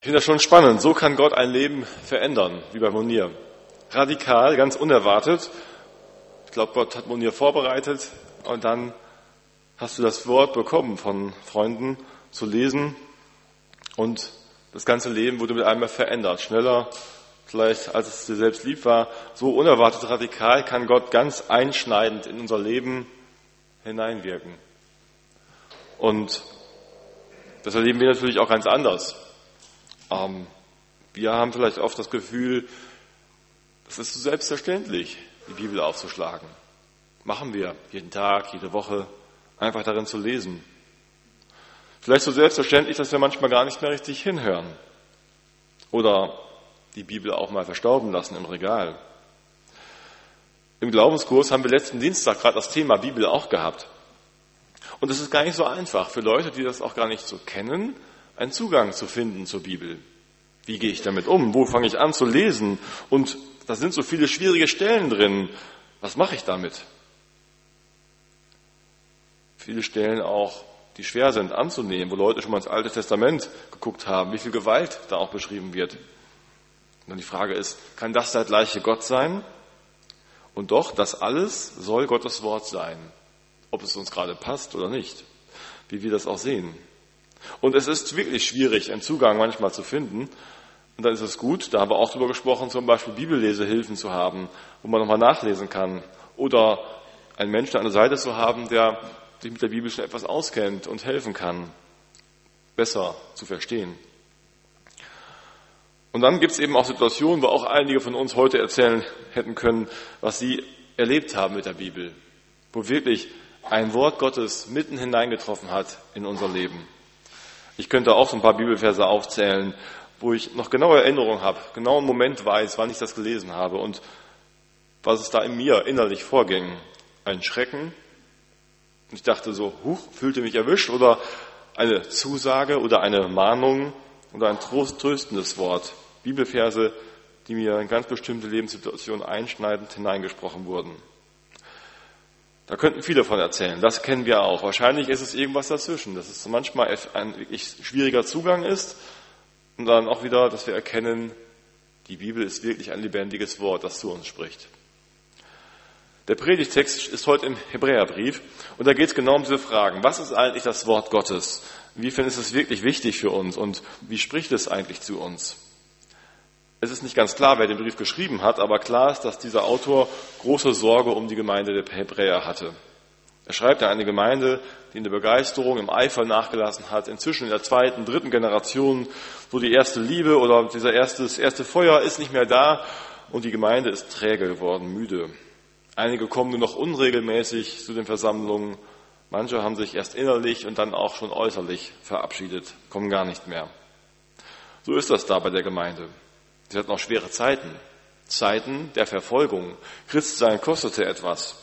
Ich finde das schon spannend. So kann Gott ein Leben verändern, wie bei Monir. Radikal, ganz unerwartet. Ich glaube, Gott hat Monir vorbereitet und dann hast du das Wort bekommen von Freunden zu lesen und das ganze Leben wurde mit einmal verändert. Schneller, vielleicht als es dir selbst lieb war. So unerwartet radikal kann Gott ganz einschneidend in unser Leben hineinwirken. Und das erleben wir natürlich auch ganz anders. Ähm, wir haben vielleicht oft das Gefühl, es ist so selbstverständlich, die Bibel aufzuschlagen. Machen wir jeden Tag, jede Woche, einfach darin zu lesen. Vielleicht so selbstverständlich, dass wir manchmal gar nicht mehr richtig hinhören. Oder die Bibel auch mal verstauben lassen im Regal. Im Glaubenskurs haben wir letzten Dienstag gerade das Thema Bibel auch gehabt. Und es ist gar nicht so einfach für Leute, die das auch gar nicht so kennen, einen Zugang zu finden zur Bibel. Wie gehe ich damit um? Wo fange ich an zu lesen? Und da sind so viele schwierige Stellen drin. Was mache ich damit? Viele Stellen auch, die schwer sind anzunehmen, wo Leute schon mal ins Alte Testament geguckt haben, wie viel Gewalt da auch beschrieben wird. Und die Frage ist, kann das der gleiche Gott sein? Und doch, das alles soll Gottes Wort sein, ob es uns gerade passt oder nicht, wie wir das auch sehen. Und es ist wirklich schwierig, einen Zugang manchmal zu finden. Und dann ist es gut, da haben wir auch drüber gesprochen, zum Beispiel Bibellesehilfen zu haben, wo man nochmal nachlesen kann. Oder einen Menschen an der Seite zu haben, der sich mit der Bibel schon etwas auskennt und helfen kann, besser zu verstehen. Und dann gibt es eben auch Situationen, wo auch einige von uns heute erzählen hätten können, was sie erlebt haben mit der Bibel, wo wirklich ein Wort Gottes mitten hineingetroffen hat in unser Leben. Ich könnte auch so ein paar Bibelverse aufzählen, wo ich noch genaue Erinnerung habe, genau einen Moment weiß, wann ich das gelesen habe und was es da in mir innerlich vorging. Ein Schrecken. Ich dachte so, huch, fühlte mich erwischt oder eine Zusage oder eine Mahnung oder ein tröstendes Wort. Bibelverse, die mir in ganz bestimmte Lebenssituationen einschneidend hineingesprochen wurden. Da könnten viele von erzählen. Das kennen wir auch. Wahrscheinlich ist es irgendwas dazwischen, dass es manchmal ein wirklich schwieriger Zugang ist und dann auch wieder, dass wir erkennen, die Bibel ist wirklich ein lebendiges Wort, das zu uns spricht. Der Predigtext ist heute im Hebräerbrief und da geht es genau um diese Fragen. Was ist eigentlich das Wort Gottes? Inwiefern ist es wirklich wichtig für uns und wie spricht es eigentlich zu uns? Es ist nicht ganz klar, wer den Brief geschrieben hat, aber klar ist, dass dieser Autor große Sorge um die Gemeinde der Hebräer hatte. Er schreibt an eine Gemeinde, die in der Begeisterung, im Eifer nachgelassen hat, inzwischen in der zweiten, dritten Generation, wo die erste Liebe oder dieser erste, das erste Feuer ist nicht mehr da und die Gemeinde ist träge geworden, müde. Einige kommen nur noch unregelmäßig zu den Versammlungen, manche haben sich erst innerlich und dann auch schon äußerlich verabschiedet, kommen gar nicht mehr. So ist das da bei der Gemeinde. Sie hatten auch schwere Zeiten. Zeiten der Verfolgung. Christsein kostete etwas.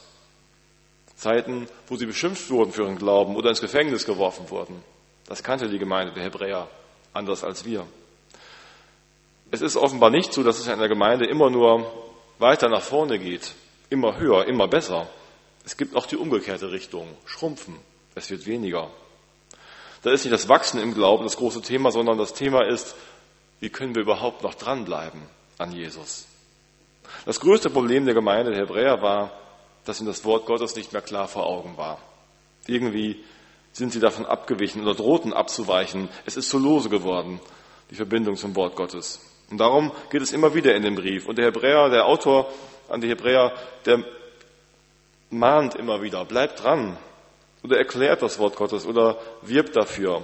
Zeiten, wo sie beschimpft wurden für ihren Glauben oder ins Gefängnis geworfen wurden. Das kannte die Gemeinde der Hebräer anders als wir. Es ist offenbar nicht so, dass es in der Gemeinde immer nur weiter nach vorne geht, immer höher, immer besser. Es gibt auch die umgekehrte Richtung, schrumpfen. Es wird weniger. Da ist nicht das Wachsen im Glauben das große Thema, sondern das Thema ist, wie können wir überhaupt noch dranbleiben an Jesus? Das größte Problem der Gemeinde der Hebräer war, dass ihnen das Wort Gottes nicht mehr klar vor Augen war. Irgendwie sind sie davon abgewichen oder drohten abzuweichen. Es ist zu lose geworden, die Verbindung zum Wort Gottes. Und darum geht es immer wieder in dem Brief. Und der Hebräer, der Autor an die Hebräer, der mahnt immer wieder, bleibt dran oder erklärt das Wort Gottes oder wirbt dafür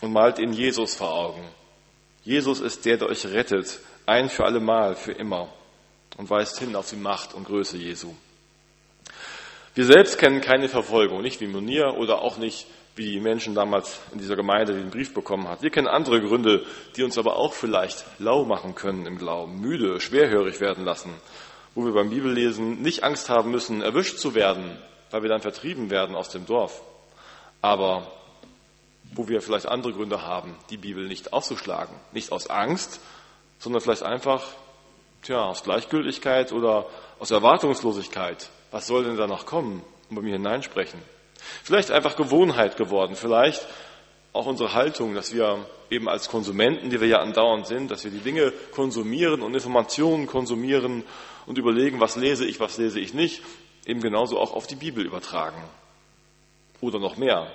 und malt ihnen Jesus vor Augen. Jesus ist der, der euch rettet, ein für alle Mal, für immer und weist hin auf die Macht und Größe Jesu. Wir selbst kennen keine Verfolgung, nicht wie Munir oder auch nicht wie die Menschen damals in dieser Gemeinde, die den Brief bekommen hat. Wir kennen andere Gründe, die uns aber auch vielleicht lau machen können im Glauben, müde, schwerhörig werden lassen, wo wir beim Bibellesen nicht Angst haben müssen, erwischt zu werden, weil wir dann vertrieben werden aus dem Dorf. Aber wo wir vielleicht andere Gründe haben, die Bibel nicht aufzuschlagen. Nicht aus Angst, sondern vielleicht einfach tja, aus Gleichgültigkeit oder aus Erwartungslosigkeit. Was soll denn da noch kommen und bei mir hineinsprechen? Vielleicht einfach Gewohnheit geworden, vielleicht auch unsere Haltung, dass wir eben als Konsumenten, die wir ja andauernd sind, dass wir die Dinge konsumieren und Informationen konsumieren und überlegen, was lese ich, was lese ich nicht, eben genauso auch auf die Bibel übertragen. Oder noch mehr,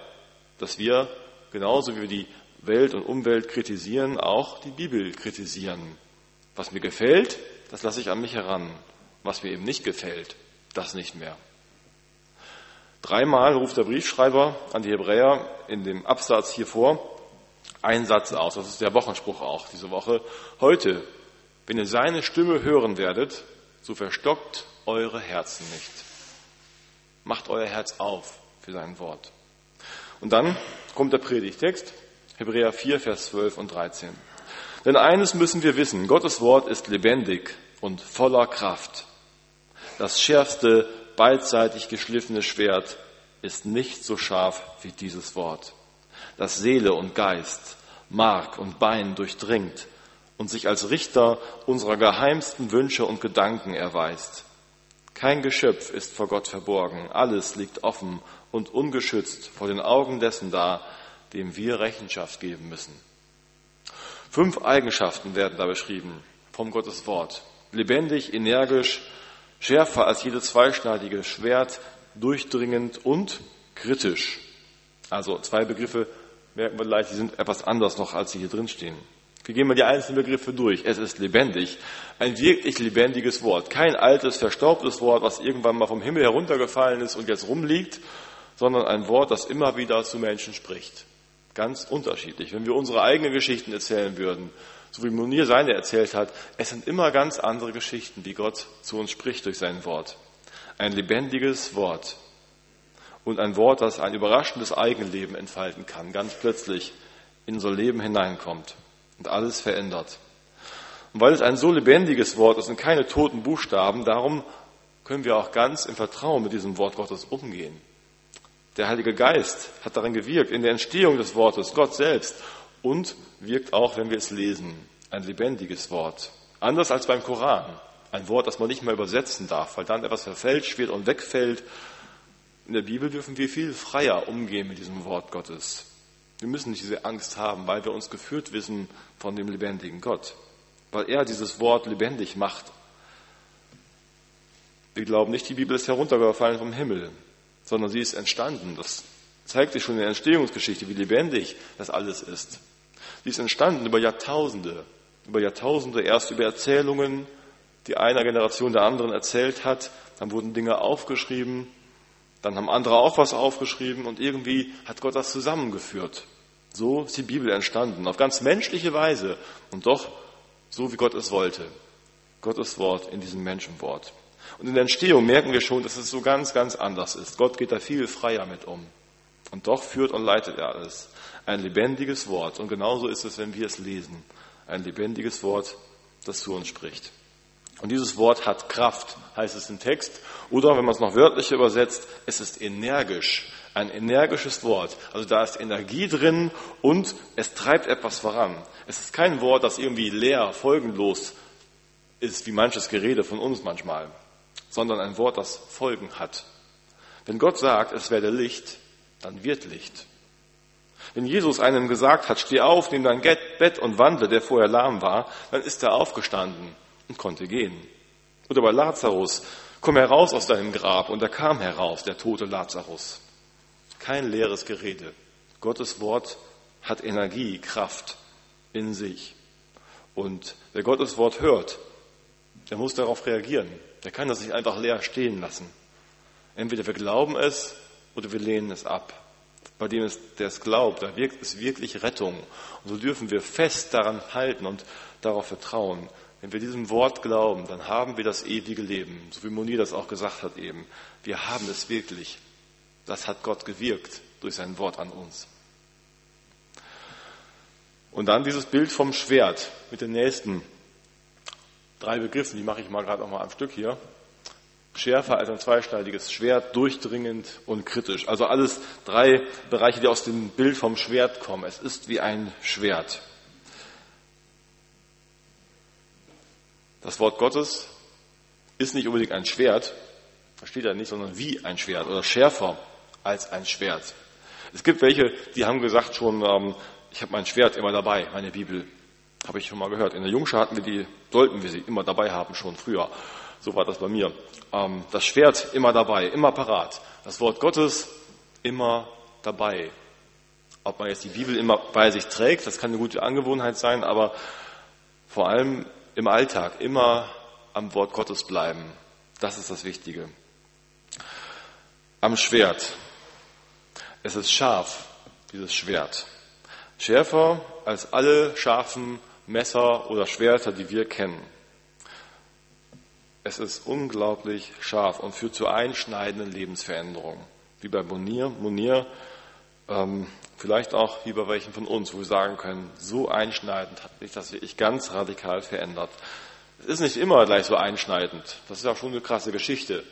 dass wir genauso wie wir die Welt und Umwelt kritisieren, auch die Bibel kritisieren. Was mir gefällt, das lasse ich an mich heran. Was mir eben nicht gefällt, das nicht mehr. Dreimal ruft der Briefschreiber an die Hebräer in dem Absatz hier vor einen Satz aus. Das ist der Wochenspruch auch diese Woche. Heute, wenn ihr seine Stimme hören werdet, so verstockt eure Herzen nicht. Macht euer Herz auf für sein Wort. Und dann kommt der Predigtext, Hebräer 4, Vers 12 und 13. Denn eines müssen wir wissen, Gottes Wort ist lebendig und voller Kraft. Das schärfste beidseitig geschliffene Schwert ist nicht so scharf wie dieses Wort, das Seele und Geist, Mark und Bein durchdringt und sich als Richter unserer geheimsten Wünsche und Gedanken erweist. Kein Geschöpf ist vor Gott verborgen, alles liegt offen und ungeschützt vor den Augen dessen da, dem wir Rechenschaft geben müssen. Fünf Eigenschaften werden da beschrieben vom Gottes Wort. Lebendig, energisch, schärfer als jedes zweischneidige Schwert, durchdringend und kritisch. Also zwei Begriffe merken wir gleich, die sind etwas anders noch, als sie hier drin stehen. Wir gehen mal die einzelnen Begriffe durch. Es ist lebendig. Ein wirklich lebendiges Wort. Kein altes, verstaubtes Wort, was irgendwann mal vom Himmel heruntergefallen ist und jetzt rumliegt, sondern ein Wort, das immer wieder zu Menschen spricht. Ganz unterschiedlich. Wenn wir unsere eigenen Geschichten erzählen würden, so wie Munir seine erzählt hat, es sind immer ganz andere Geschichten, wie Gott zu uns spricht durch sein Wort. Ein lebendiges Wort und ein Wort, das ein überraschendes Eigenleben entfalten kann, ganz plötzlich in unser Leben hineinkommt und alles verändert. Und weil es ein so lebendiges Wort ist und keine toten Buchstaben, darum können wir auch ganz im Vertrauen mit diesem Wort Gottes umgehen. Der Heilige Geist hat darin gewirkt, in der Entstehung des Wortes, Gott selbst und wirkt auch, wenn wir es lesen, ein lebendiges Wort. Anders als beim Koran. Ein Wort, das man nicht mehr übersetzen darf, weil dann etwas verfälscht wird und wegfällt. In der Bibel dürfen wir viel freier umgehen mit diesem Wort Gottes. Wir müssen nicht diese Angst haben, weil wir uns geführt wissen von dem lebendigen Gott. Weil er dieses Wort lebendig macht. Wir glauben nicht, die Bibel ist heruntergefallen vom Himmel, sondern sie ist entstanden. Das zeigt sich schon in der Entstehungsgeschichte, wie lebendig das alles ist. Sie ist entstanden über Jahrtausende, über Jahrtausende erst über Erzählungen, die einer Generation der anderen erzählt hat, dann wurden Dinge aufgeschrieben, dann haben andere auch was aufgeschrieben und irgendwie hat Gott das zusammengeführt. So ist die Bibel entstanden, auf ganz menschliche Weise und doch so, wie Gott es wollte. Gottes Wort in diesem Menschenwort. Und in der Entstehung merken wir schon, dass es so ganz, ganz anders ist. Gott geht da viel freier mit um. Und doch führt und leitet er alles ein lebendiges Wort. Und genauso ist es, wenn wir es lesen. Ein lebendiges Wort, das zu uns spricht. Und dieses Wort hat Kraft, heißt es im Text. Oder wenn man es noch wörtlicher übersetzt, es ist energisch. Ein energisches Wort. Also da ist Energie drin und es treibt etwas voran. Es ist kein Wort, das irgendwie leer, folgenlos ist, wie manches Gerede von uns manchmal, sondern ein Wort, das Folgen hat. Wenn Gott sagt, es werde Licht, dann wird Licht. Wenn Jesus einem gesagt hat, steh auf, nimm dein Bett und wandle, der vorher lahm war, dann ist er aufgestanden und konnte gehen. Oder bei Lazarus, komm heraus aus deinem Grab und er kam heraus, der tote Lazarus. Kein leeres Gerede. Gottes Wort hat Energie, Kraft in sich. Und wer Gottes Wort hört, der muss darauf reagieren. Der kann das nicht einfach leer stehen lassen. Entweder wir glauben es oder wir lehnen es ab bei dem der es glaubt, da wirkt es wirklich Rettung. Und so dürfen wir fest daran halten und darauf vertrauen. Wenn wir diesem Wort glauben, dann haben wir das ewige Leben, so wie Moni das auch gesagt hat eben. Wir haben es wirklich. Das hat Gott gewirkt durch sein Wort an uns. Und dann dieses Bild vom Schwert mit den nächsten drei Begriffen, die mache ich mal gerade auch mal am Stück hier schärfer als ein zweischneidiges Schwert, durchdringend und kritisch. Also alles drei Bereiche, die aus dem Bild vom Schwert kommen. Es ist wie ein Schwert. Das Wort Gottes ist nicht unbedingt ein Schwert, versteht er nicht, sondern wie ein Schwert oder schärfer als ein Schwert. Es gibt welche, die haben gesagt schon, ähm, ich habe mein Schwert immer dabei, meine Bibel. Habe ich schon mal gehört. In der Jungschar hatten wir die, sollten wir sie immer dabei haben, schon früher. So war das bei mir. Ähm, das Schwert immer dabei, immer parat. Das Wort Gottes immer dabei. Ob man jetzt die Bibel immer bei sich trägt, das kann eine gute Angewohnheit sein, aber vor allem im Alltag immer am Wort Gottes bleiben. Das ist das Wichtige. Am Schwert. Es ist scharf, dieses Schwert. Schärfer als alle scharfen Messer oder Schwerter, die wir kennen. Es ist unglaublich scharf und führt zu einschneidenden Lebensveränderungen. Wie bei Monier, Monier ähm, vielleicht auch wie bei welchen von uns, wo wir sagen können, so einschneidend hat sich das wirklich ganz radikal verändert. Es ist nicht immer gleich so einschneidend. Das ist ja schon eine krasse Geschichte.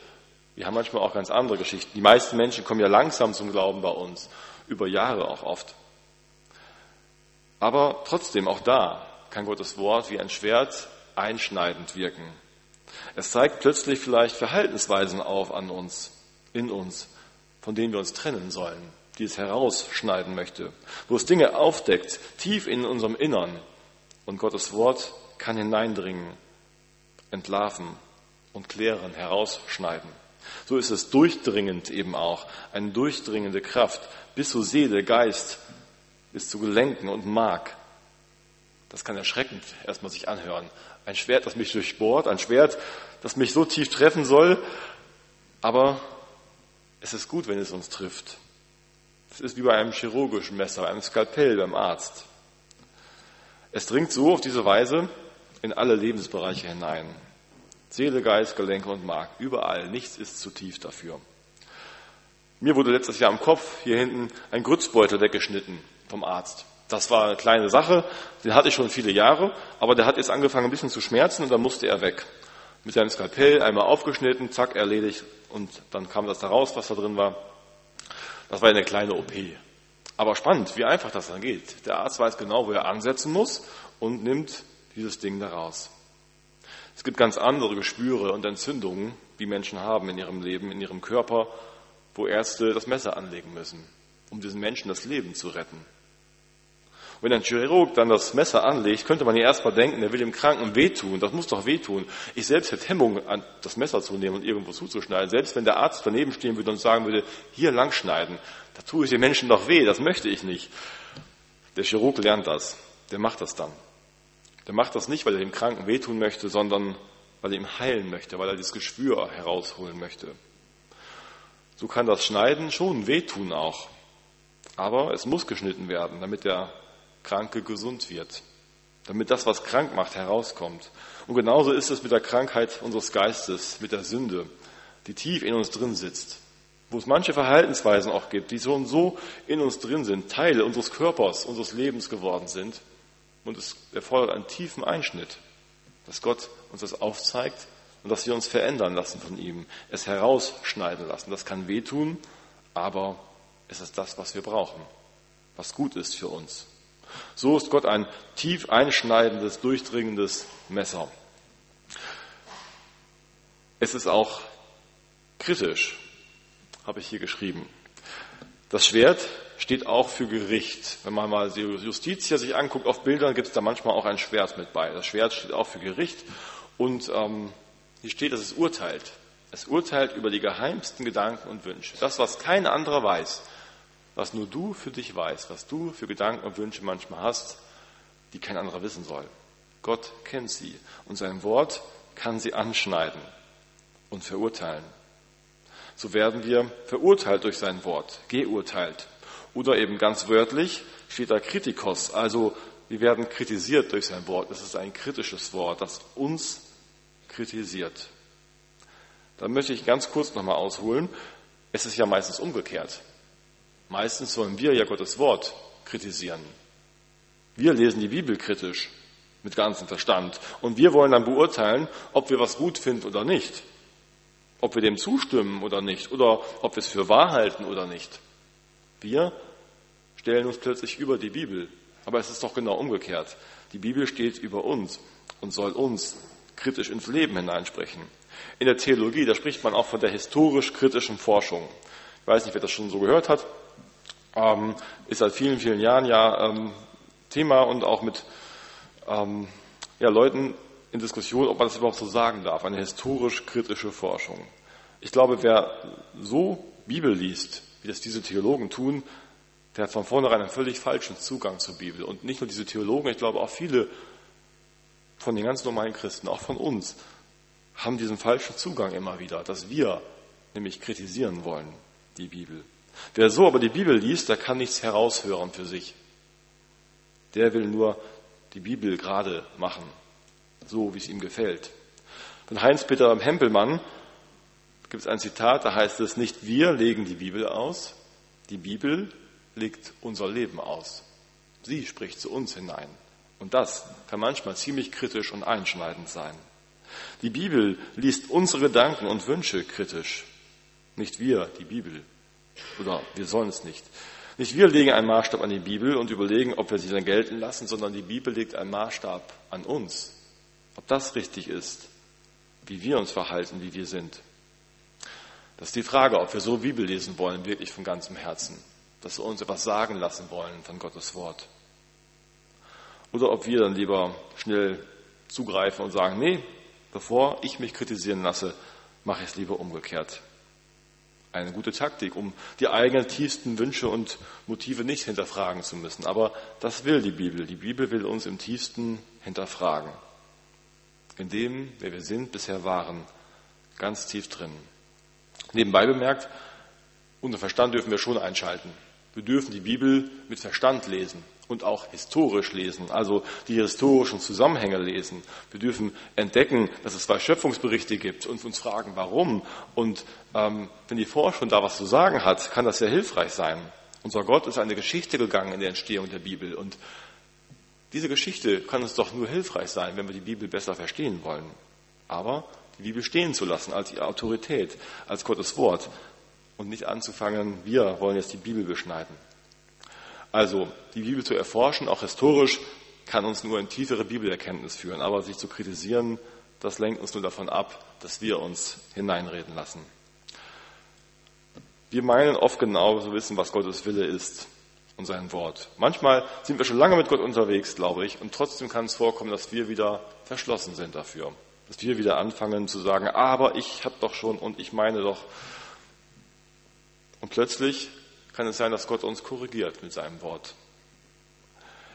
Wir haben manchmal auch ganz andere Geschichten. Die meisten Menschen kommen ja langsam zum Glauben bei uns, über Jahre auch oft. Aber trotzdem, auch da kann Gottes Wort wie ein Schwert einschneidend wirken. Es zeigt plötzlich vielleicht Verhaltensweisen auf an uns, in uns, von denen wir uns trennen sollen, die es herausschneiden möchte, wo es Dinge aufdeckt, tief in unserem Innern. Und Gottes Wort kann hineindringen, entlarven und klären, herausschneiden. So ist es durchdringend eben auch, eine durchdringende Kraft bis zu Seele, Geist, bis zu Gelenken und Mark. Das kann erschreckend erstmal sich anhören. Ein Schwert, das mich durchbohrt, ein Schwert, das mich so tief treffen soll, aber es ist gut, wenn es uns trifft. Es ist wie bei einem chirurgischen Messer, einem Skalpell beim Arzt. Es dringt so auf diese Weise in alle Lebensbereiche hinein. Seele, Geist, Gelenke und Mark, überall. Nichts ist zu tief dafür. Mir wurde letztes Jahr am Kopf hier hinten ein Grützbeutel weggeschnitten vom Arzt. Das war eine kleine Sache, den hatte ich schon viele Jahre, aber der hat jetzt angefangen ein bisschen zu schmerzen und dann musste er weg. Mit seinem Skalpell einmal aufgeschnitten, zack, erledigt und dann kam das da raus, was da drin war. Das war eine kleine OP. Aber spannend, wie einfach das dann geht. Der Arzt weiß genau, wo er ansetzen muss und nimmt dieses Ding da raus. Es gibt ganz andere Gespüre und Entzündungen, die Menschen haben in ihrem Leben, in ihrem Körper, wo Ärzte das Messer anlegen müssen, um diesen Menschen das Leben zu retten. Wenn ein Chirurg dann das Messer anlegt, könnte man ja erstmal denken, er will dem Kranken wehtun. Das muss doch wehtun. Ich selbst hätte Hemmung, das Messer zu nehmen und irgendwo zuzuschneiden. Selbst wenn der Arzt daneben stehen würde und sagen würde, hier langschneiden, da tue ich den Menschen doch weh. Das möchte ich nicht. Der Chirurg lernt das. Der macht das dann. Der macht das nicht, weil er dem Kranken wehtun möchte, sondern weil er ihm heilen möchte, weil er das Gespür herausholen möchte. So kann das Schneiden schon wehtun auch. Aber es muss geschnitten werden, damit der Kranke gesund wird, damit das, was krank macht, herauskommt. Und genauso ist es mit der Krankheit unseres Geistes, mit der Sünde, die tief in uns drin sitzt, wo es manche Verhaltensweisen auch gibt, die so und so in uns drin sind, Teile unseres Körpers, unseres Lebens geworden sind. Und es erfordert einen tiefen Einschnitt, dass Gott uns das aufzeigt und dass wir uns verändern lassen von ihm, es herausschneiden lassen. Das kann wehtun, aber es ist das, was wir brauchen, was gut ist für uns. So ist Gott ein tief einschneidendes, durchdringendes Messer. Es ist auch kritisch, habe ich hier geschrieben. Das Schwert steht auch für Gericht. Wenn man mal die Justiz hier sich anguckt auf Bildern, gibt es da manchmal auch ein Schwert mit bei. Das Schwert steht auch für Gericht und ähm, hier steht, dass es urteilt. Es urteilt über die geheimsten Gedanken und Wünsche. Das, was kein anderer weiß was nur du für dich weißt, was du für Gedanken und Wünsche manchmal hast, die kein anderer wissen soll. Gott kennt sie und sein Wort kann sie anschneiden und verurteilen. So werden wir verurteilt durch sein Wort, geurteilt. Oder eben ganz wörtlich steht da Kritikos, also wir werden kritisiert durch sein Wort. Es ist ein kritisches Wort, das uns kritisiert. Da möchte ich ganz kurz nochmal ausholen. Es ist ja meistens umgekehrt. Meistens sollen wir ja Gottes Wort kritisieren. Wir lesen die Bibel kritisch mit ganzem Verstand und wir wollen dann beurteilen, ob wir was gut finden oder nicht, ob wir dem zustimmen oder nicht oder ob wir es für wahr halten oder nicht. Wir stellen uns plötzlich über die Bibel, aber es ist doch genau umgekehrt. Die Bibel steht über uns und soll uns kritisch ins Leben hineinsprechen. In der Theologie, da spricht man auch von der historisch-kritischen Forschung. Ich weiß nicht, wer das schon so gehört hat. Ähm, ist seit vielen, vielen Jahren ja ähm, Thema und auch mit ähm, ja, Leuten in Diskussion, ob man das überhaupt so sagen darf, eine historisch-kritische Forschung. Ich glaube, wer so Bibel liest, wie das diese Theologen tun, der hat von vornherein einen völlig falschen Zugang zur Bibel. Und nicht nur diese Theologen, ich glaube auch viele von den ganz normalen Christen, auch von uns, haben diesen falschen Zugang immer wieder, dass wir nämlich kritisieren wollen, die Bibel. Wer so aber die Bibel liest, der kann nichts heraushören für sich. Der will nur die Bibel gerade machen, so wie es ihm gefällt. Von Heinz-Peter Hempelmann gibt es ein Zitat, da heißt es, nicht wir legen die Bibel aus, die Bibel legt unser Leben aus. Sie spricht zu uns hinein. Und das kann manchmal ziemlich kritisch und einschneidend sein. Die Bibel liest unsere Gedanken und Wünsche kritisch. Nicht wir, die Bibel. Oder wir sollen es nicht. Nicht wir legen einen Maßstab an die Bibel und überlegen, ob wir sie dann gelten lassen, sondern die Bibel legt einen Maßstab an uns. Ob das richtig ist, wie wir uns verhalten, wie wir sind. Das ist die Frage, ob wir so Bibel lesen wollen, wirklich von ganzem Herzen. Dass wir uns etwas sagen lassen wollen von Gottes Wort. Oder ob wir dann lieber schnell zugreifen und sagen, nee, bevor ich mich kritisieren lasse, mache ich es lieber umgekehrt eine gute Taktik, um die eigenen tiefsten Wünsche und Motive nicht hinterfragen zu müssen. Aber das will die Bibel. Die Bibel will uns im tiefsten hinterfragen. In dem, wer wir sind, bisher waren, ganz tief drin. Nebenbei bemerkt, unser Verstand dürfen wir schon einschalten. Wir dürfen die Bibel mit Verstand lesen und auch historisch lesen, also die historischen Zusammenhänge lesen. Wir dürfen entdecken, dass es zwei Schöpfungsberichte gibt und uns fragen, warum. Und ähm, wenn die Forschung da was zu sagen hat, kann das sehr hilfreich sein. Unser Gott ist eine Geschichte gegangen in der Entstehung der Bibel und diese Geschichte kann uns doch nur hilfreich sein, wenn wir die Bibel besser verstehen wollen. Aber die Bibel stehen zu lassen als ihre Autorität, als Gottes Wort und nicht anzufangen, wir wollen jetzt die Bibel beschneiden. Also die Bibel zu erforschen, auch historisch, kann uns nur in tiefere Bibelerkenntnis führen. Aber sich zu kritisieren, das lenkt uns nur davon ab, dass wir uns hineinreden lassen. Wir meinen oft genau zu wissen, was Gottes Wille ist und sein Wort. Manchmal sind wir schon lange mit Gott unterwegs, glaube ich, und trotzdem kann es vorkommen, dass wir wieder verschlossen sind dafür. Dass wir wieder anfangen zu sagen, aber ich habe doch schon und ich meine doch. Und plötzlich kann es sein, dass Gott uns korrigiert mit seinem Wort.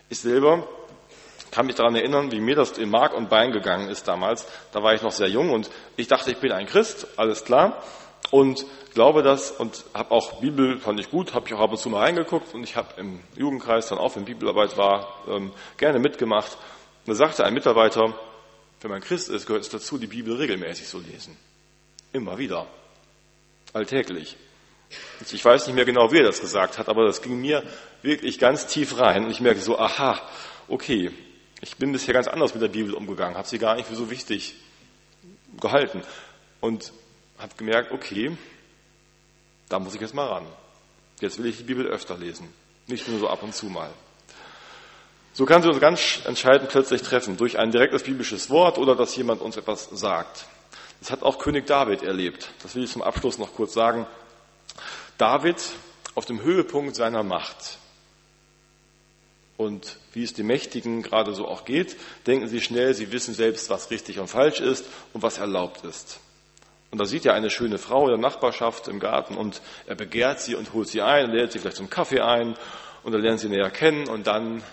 Ich selber kann mich daran erinnern, wie mir das in Mark und Bein gegangen ist damals. Da war ich noch sehr jung und ich dachte, ich bin ein Christ, alles klar. Und glaube das und habe auch Bibel, fand ich gut, habe ich auch ab und zu mal reingeguckt und ich habe im Jugendkreis dann auch, wenn Bibelarbeit war, ähm, gerne mitgemacht. Und da sagte ein Mitarbeiter, wenn man Christ ist, gehört es dazu, die Bibel regelmäßig zu lesen. Immer wieder. Alltäglich. Ich weiß nicht mehr genau, wer das gesagt hat, aber das ging mir wirklich ganz tief rein. Und ich merke so, aha, okay, ich bin bisher ganz anders mit der Bibel umgegangen, habe sie gar nicht für so wichtig gehalten. Und habe gemerkt, okay, da muss ich jetzt mal ran. Jetzt will ich die Bibel öfter lesen, nicht nur so ab und zu mal. So kann sie uns ganz entscheidend plötzlich treffen, durch ein direktes biblisches Wort oder dass jemand uns etwas sagt. Das hat auch König David erlebt. Das will ich zum Abschluss noch kurz sagen. David auf dem Höhepunkt seiner Macht. Und wie es den Mächtigen gerade so auch geht, denken sie schnell, sie wissen selbst, was richtig und falsch ist und was erlaubt ist. Und da sieht er eine schöne Frau in der Nachbarschaft im Garten und er begehrt sie und holt sie ein, lädt sie vielleicht zum Kaffee ein und er lernt sie näher kennen und dann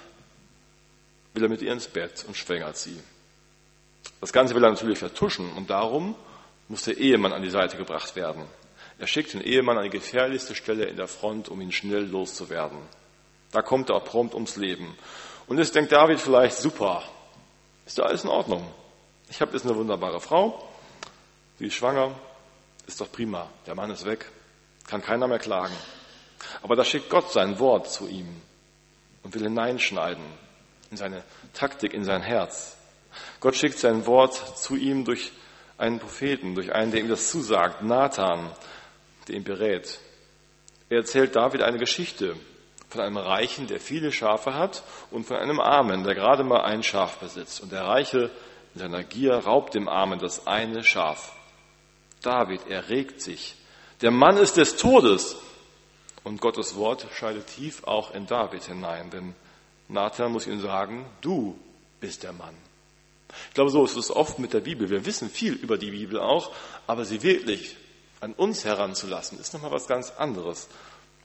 will er mit ihr ins Bett und schwängert sie. Das Ganze will er natürlich vertuschen und darum muss der Ehemann an die Seite gebracht werden. Er schickt den Ehemann an die gefährlichste Stelle in der Front, um ihn schnell loszuwerden. Da kommt er prompt ums Leben. Und jetzt denkt David vielleicht, super, ist da alles in Ordnung. Ich habe jetzt eine wunderbare Frau, sie ist schwanger, ist doch prima. Der Mann ist weg, kann keiner mehr klagen. Aber da schickt Gott sein Wort zu ihm und will hineinschneiden in seine Taktik, in sein Herz. Gott schickt sein Wort zu ihm durch einen Propheten, durch einen, der ihm das zusagt, Nathan, der ihn berät. Er erzählt David eine Geschichte von einem Reichen, der viele Schafe hat, und von einem Armen, der gerade mal ein Schaf besitzt. Und der Reiche in seiner Gier raubt dem Armen das eine Schaf. David erregt sich. Der Mann ist des Todes. Und Gottes Wort scheidet tief auch in David hinein, denn Nathan muss ihm sagen, du bist der Mann. Ich glaube, so ist es oft mit der Bibel. Wir wissen viel über die Bibel auch, aber sie wirklich an uns heranzulassen, ist nochmal was ganz anderes.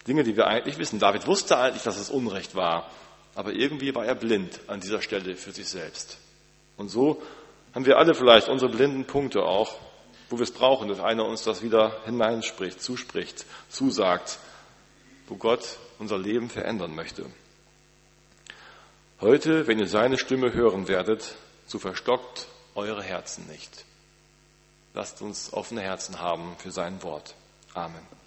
Dinge, die wir eigentlich wissen. David wusste eigentlich, dass es Unrecht war, aber irgendwie war er blind an dieser Stelle für sich selbst. Und so haben wir alle vielleicht unsere blinden Punkte auch, wo wir es brauchen, dass einer uns das wieder hineinspricht, zuspricht, zusagt, wo Gott unser Leben verändern möchte. Heute, wenn ihr seine Stimme hören werdet, so verstockt eure Herzen nicht. Lasst uns offene Herzen haben für sein Wort. Amen.